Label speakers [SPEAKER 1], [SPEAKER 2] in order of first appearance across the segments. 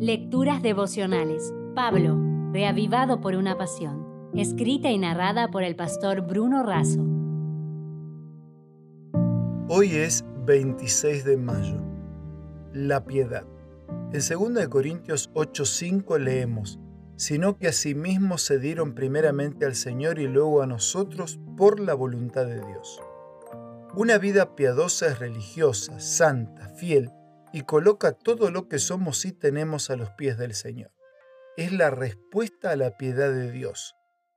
[SPEAKER 1] Lecturas devocionales. Pablo, reavivado por una pasión. Escrita y narrada por el pastor Bruno Razo.
[SPEAKER 2] Hoy es 26 de mayo. La piedad. En 2 Corintios 8:5 leemos, sino que asimismo se dieron primeramente al Señor y luego a nosotros por la voluntad de Dios. Una vida piadosa es religiosa, santa, fiel, y coloca todo lo que somos y tenemos a los pies del Señor. Es la respuesta a la piedad de Dios.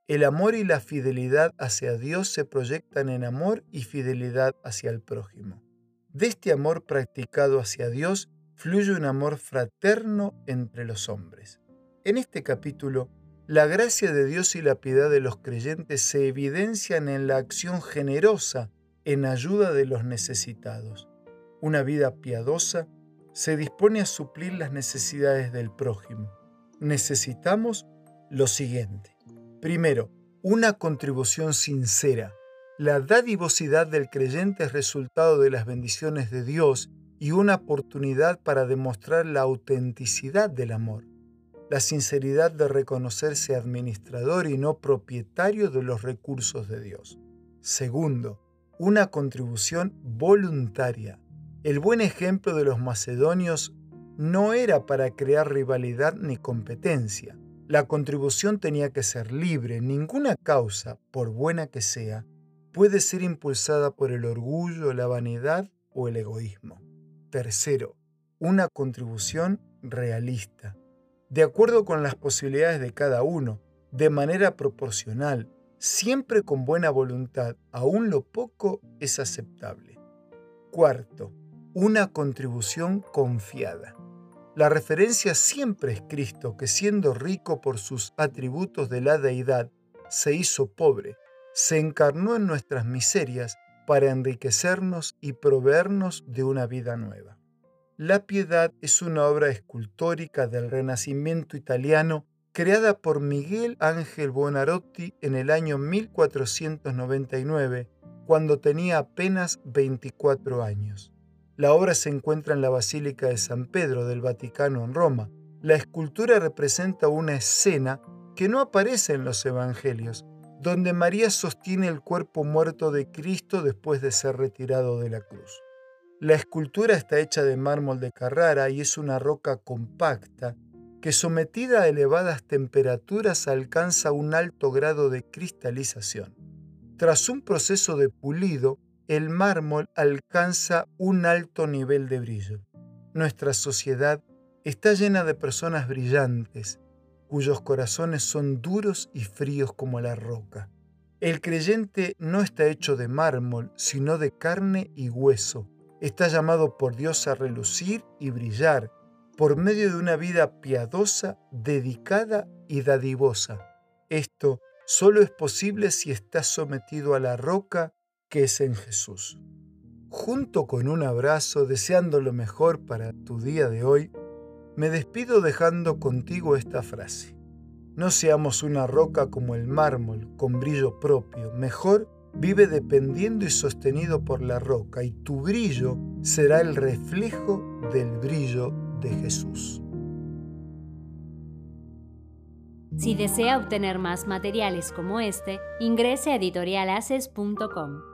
[SPEAKER 2] El amor y la fidelidad hacia Dios se proyectan en amor y fidelidad hacia el prójimo. De este amor practicado hacia Dios fluye un amor fraterno entre los hombres. En este capítulo, la gracia de Dios y la piedad de los creyentes se evidencian en la acción generosa en ayuda de los necesitados. Una vida piadosa se dispone a suplir las necesidades del prójimo. Necesitamos lo siguiente. Primero, una contribución sincera. La dadivosidad del creyente es resultado de las bendiciones de Dios y una oportunidad para demostrar la autenticidad del amor. La sinceridad de reconocerse administrador y no propietario de los recursos de Dios. Segundo, una contribución voluntaria. El buen ejemplo de los macedonios no era para crear rivalidad ni competencia. La contribución tenía que ser libre. Ninguna causa, por buena que sea, puede ser impulsada por el orgullo, la vanidad o el egoísmo. Tercero, una contribución realista, de acuerdo con las posibilidades de cada uno, de manera proporcional, siempre con buena voluntad, aún lo poco es aceptable. Cuarto, una contribución confiada. La referencia siempre es Cristo, que siendo rico por sus atributos de la deidad, se hizo pobre, se encarnó en nuestras miserias para enriquecernos y proveernos de una vida nueva. La Piedad es una obra escultórica del Renacimiento italiano creada por Miguel Ángel Buonarroti en el año 1499, cuando tenía apenas 24 años. La obra se encuentra en la Basílica de San Pedro del Vaticano en Roma. La escultura representa una escena que no aparece en los Evangelios, donde María sostiene el cuerpo muerto de Cristo después de ser retirado de la cruz. La escultura está hecha de mármol de Carrara y es una roca compacta que sometida a elevadas temperaturas alcanza un alto grado de cristalización. Tras un proceso de pulido, el mármol alcanza un alto nivel de brillo. Nuestra sociedad está llena de personas brillantes, cuyos corazones son duros y fríos como la roca. El creyente no está hecho de mármol, sino de carne y hueso. Está llamado por Dios a relucir y brillar por medio de una vida piadosa, dedicada y dadivosa. Esto solo es posible si está sometido a la roca que es en Jesús. Junto con un abrazo deseando lo mejor para tu día de hoy, me despido dejando contigo esta frase. No seamos una roca como el mármol, con brillo propio. Mejor vive dependiendo y sostenido por la roca, y tu brillo será el reflejo del brillo de Jesús.
[SPEAKER 1] Si desea obtener más materiales como este, ingrese a editorialaces.com.